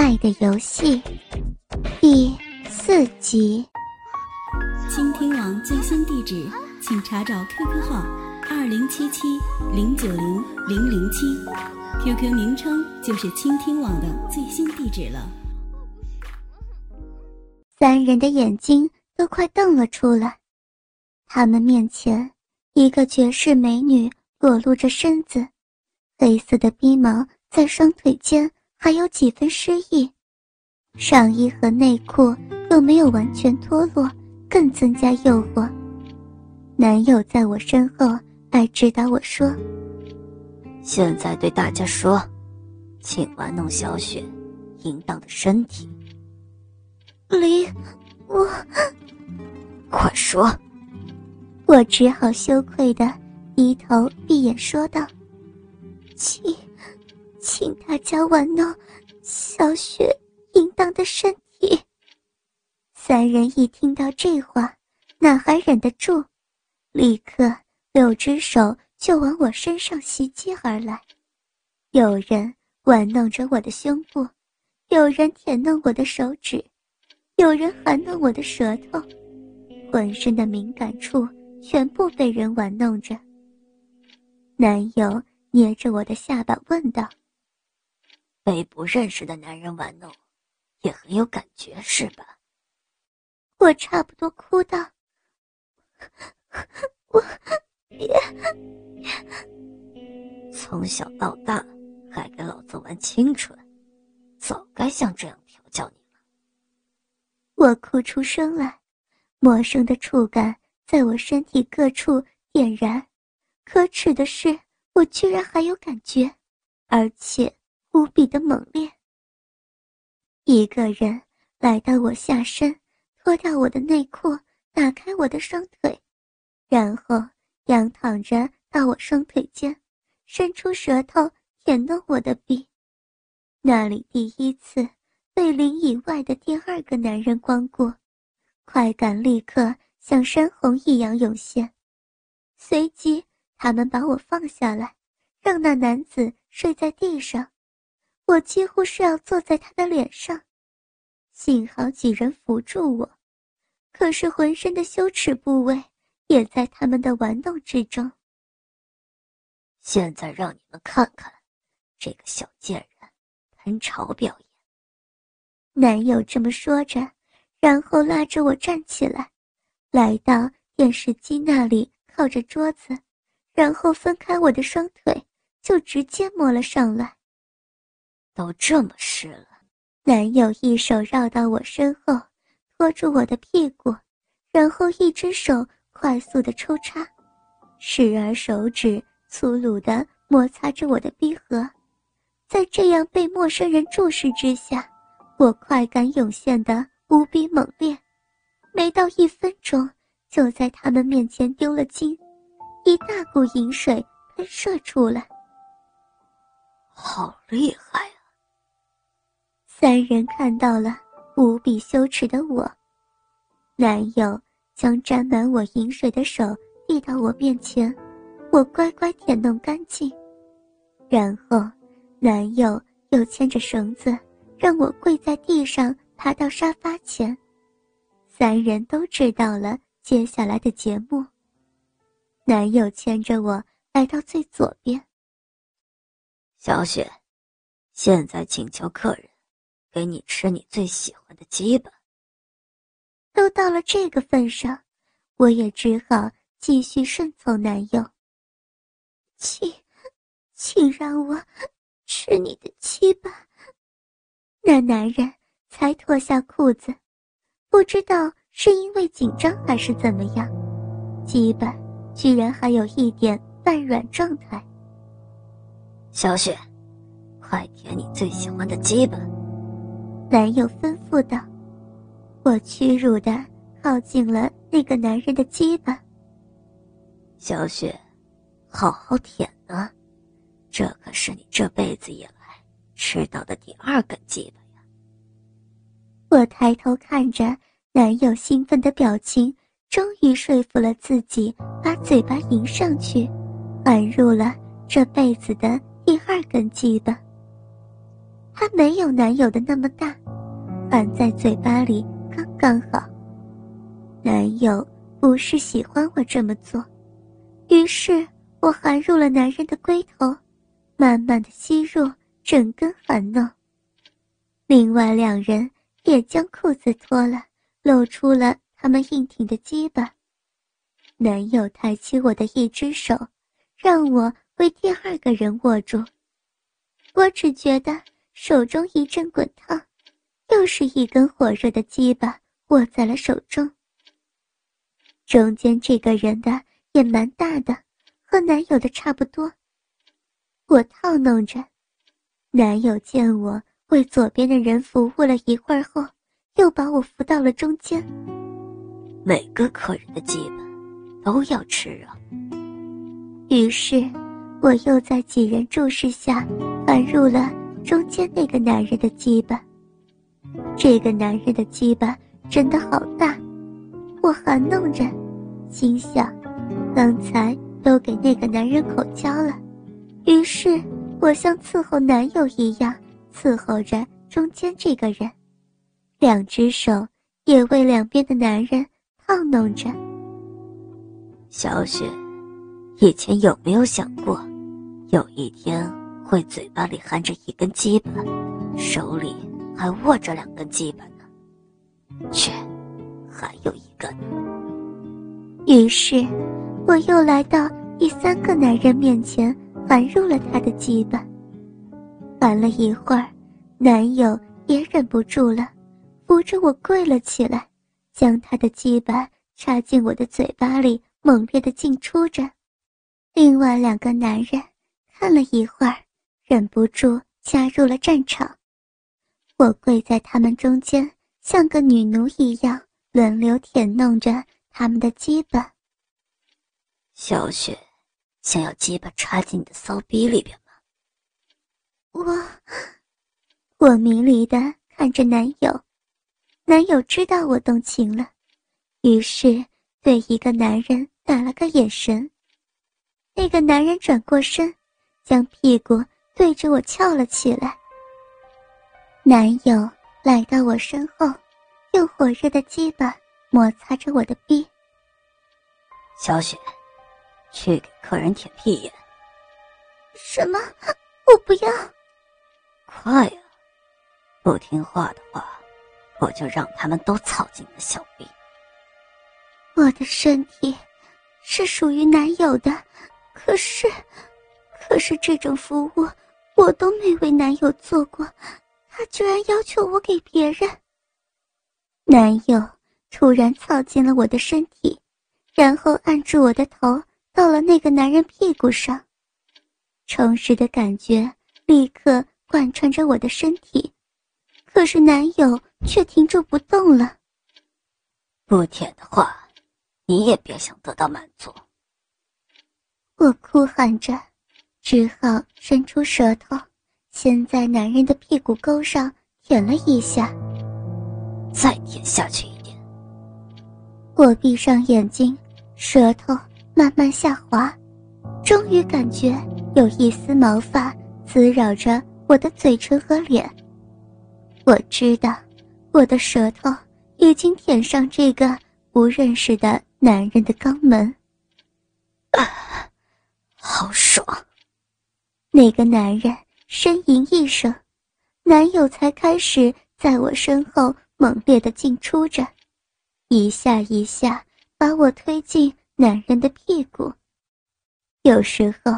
爱的游戏》第四集。倾听网最新地址，请查找 QQ 号二零七七零九零零零七，QQ 名称就是倾听网的最新地址了。三人的眼睛都快瞪了出来，他们面前一个绝世美女裸露着身子，黑色的逼毛在双腿间还有几分诗意，上衣和内裤又没有完全脱落，更增加诱惑。男友在我身后爱指导我说：“现在对大家说，请玩弄小雪淫荡的身体。”离我，快说！我只好羞愧的低头闭眼说道：“请，请大家玩弄小雪淫荡的身体。”三人一听到这话，哪还忍得住，立刻六只手就往我身上袭击而来。有人玩弄着我的胸部，有人舔弄我的手指。有人含弄我的舌头，浑身的敏感处全部被人玩弄着。男友捏着我的下巴问道：“被不认识的男人玩弄，也很有感觉是吧？”我差不多哭到：“我别，从小到大还给老子玩清纯，早该像这样调教你了。”我哭出声来，陌生的触感在我身体各处点燃。可耻的是，我居然还有感觉，而且无比的猛烈。一个人来到我下身，脱掉我的内裤，打开我的双腿，然后仰躺着到我双腿间，伸出舌头舔弄我的臂，那里第一次。被林以外的第二个男人光顾，快感立刻像山洪一样涌现。随即，他们把我放下来，让那男子睡在地上。我几乎是要坐在他的脸上，幸好几人扶住我。可是浑身的羞耻部位也在他们的玩弄之中。现在让你们看看，这个小贱人喷潮表演。男友这么说着，然后拉着我站起来，来到电视机那里，靠着桌子，然后分开我的双腿，就直接摸了上来。都这么湿了，男友一手绕到我身后，拖住我的屁股，然后一只手快速的抽插，时而手指粗鲁的摩擦着我的逼合，在这样被陌生人注视之下。我快感涌现的无比猛烈，没到一分钟，就在他们面前丢了精，一大股淫水喷射出来。好厉害！三人看到了无比羞耻的我，男友将沾满我饮水的手递到我面前，我乖乖舔弄干净，然后男友又牵着绳子。让我跪在地上，爬到沙发前。三人都知道了接下来的节目。男友牵着我来到最左边。小雪，现在请求客人给你吃你最喜欢的鸡吧。都到了这个份上，我也只好继续顺从男友。请，请让我吃你的鸡吧。那男人才脱下裤子，不知道是因为紧张还是怎么样，鸡巴居然还有一点半软状态。小雪，快舔你最喜欢的鸡巴。男友吩咐道。我屈辱的靠近了那个男人的鸡巴。小雪，好好舔啊，这可是你这辈子以来吃到的第二根鸡巴呀。我抬头看着男友兴奋的表情，终于说服了自己，把嘴巴迎上去，含入了这辈子的第二根鸡巴。还没有男友的那么大，含在嘴巴里刚刚好。男友不是喜欢我这么做，于是我含入了男人的龟头，慢慢的吸入整根含弄。另外两人也将裤子脱了，露出了他们硬挺的鸡巴。男友抬起我的一只手，让我为第二个人握住。我只觉得手中一阵滚烫，又是一根火热的鸡巴握在了手中。中间这个人的也蛮大的，和男友的差不多。我套弄着，男友见我为左边的人服务了一会儿后，又把我扶到了中间。每个客人的鸡巴都要吃啊。于是，我又在几人注视下，含入了中间那个男人的鸡巴。这个男人的鸡巴真的好大。我含弄着，心想，刚才都给那个男人口交了，于是我像伺候男友一样伺候着中间这个人，两只手也为两边的男人套弄着。小雪，以前有没有想过，有一天会嘴巴里含着一根鸡巴，手里还握着两根鸡巴呢？去。还有一个。于是，我又来到第三个男人面前，含入了他的鸡巴。含了一会儿，男友也忍不住了，扶着我跪了起来，将他的鸡巴插进我的嘴巴里，猛烈的进出着。另外两个男人看了一会儿，忍不住加入了战场。我跪在他们中间，像个女奴一样。轮流舔弄着他们的鸡巴。小雪，想要鸡巴插进你的骚逼里边吗？我，我迷离的看着男友，男友知道我动情了，于是对一个男人打了个眼神。那个男人转过身，将屁股对着我翘了起来。男友来到我身后。用火热的鸡巴摩擦着我的臂。小雪，去给客人舔屁眼。什么？我不要！快呀！不听话的话，我就让他们都操进你的小臂。我的身体是属于男友的，可是，可是这种服务我都没为男友做过，他居然要求我给别人。男友突然操进了我的身体，然后按住我的头，到了那个男人屁股上，充实的感觉立刻贯穿着我的身体，可是男友却停住不动了。不舔的话，你也别想得到满足。我哭喊着，只好伸出舌头，先在男人的屁股沟上舔了一下。再舔下去一点。我闭上眼睛，舌头慢慢下滑，终于感觉有一丝毛发滋扰着我的嘴唇和脸。我知道，我的舌头已经舔上这个不认识的男人的肛门。啊，好爽！那个男人呻吟一声，男友才开始在我身后。猛烈的进出着，一下一下把我推进男人的屁股。有时候，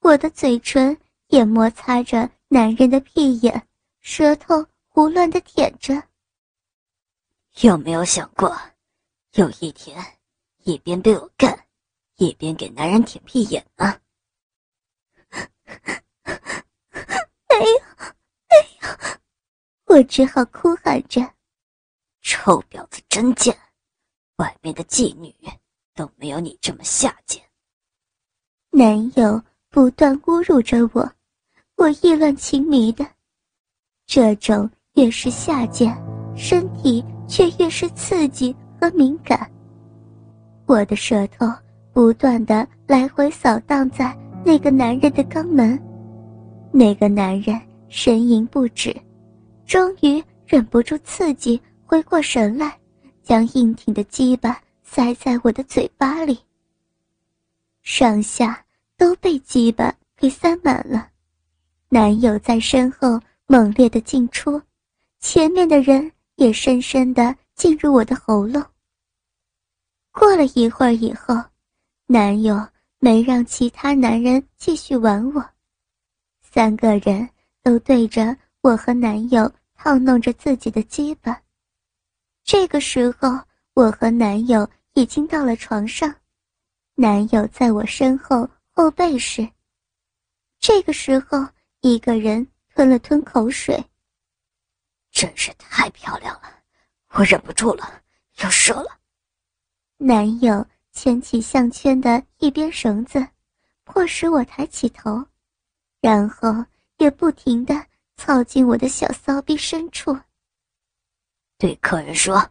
我的嘴唇也摩擦着男人的屁眼，舌头胡乱的舔着。有没有想过，有一天，一边被我干，一边给男人舔屁眼呢有，没有，我只好哭喊着。臭婊子真贱，外面的妓女都没有你这么下贱。男友不断侮辱着我，我意乱情迷的。这种越是下贱，身体却越是刺激和敏感。我的舌头不断的来回扫荡在那个男人的肛门，那个男人呻吟不止，终于忍不住刺激，回过神来，将硬挺的鸡巴塞在我的嘴巴里。上下都被鸡巴给塞满了，男友在身后猛烈的进出，前面的人也深深的进入我的喉咙。过了一会儿以后，男友没让其他男人继续玩我，三个人都对着我和男友套弄着自己的鸡巴。这个时候，我和男友已经到了床上，男友在我身后后背时。这个时候，一个人吞了吞口水。真是太漂亮了，我忍不住了，要射了。男友牵起项圈的一边绳子，迫使我抬起头，然后也不停的靠近我的小骚逼深处。对客人说：“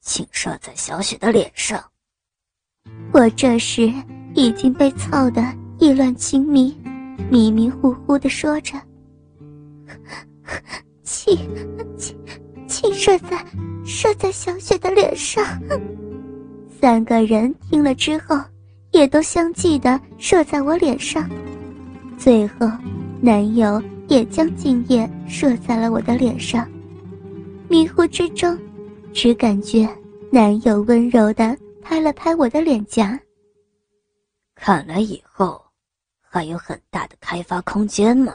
请射在小雪的脸上。”我这时已经被操得意乱情迷，迷迷糊糊的说着：“请，请，请射在射在小雪的脸上。”三个人听了之后，也都相继的射在我脸上，最后，男友也将精液射在了我的脸上。迷糊之中，只感觉男友温柔的拍了拍我的脸颊。看来以后还有很大的开发空间嘛。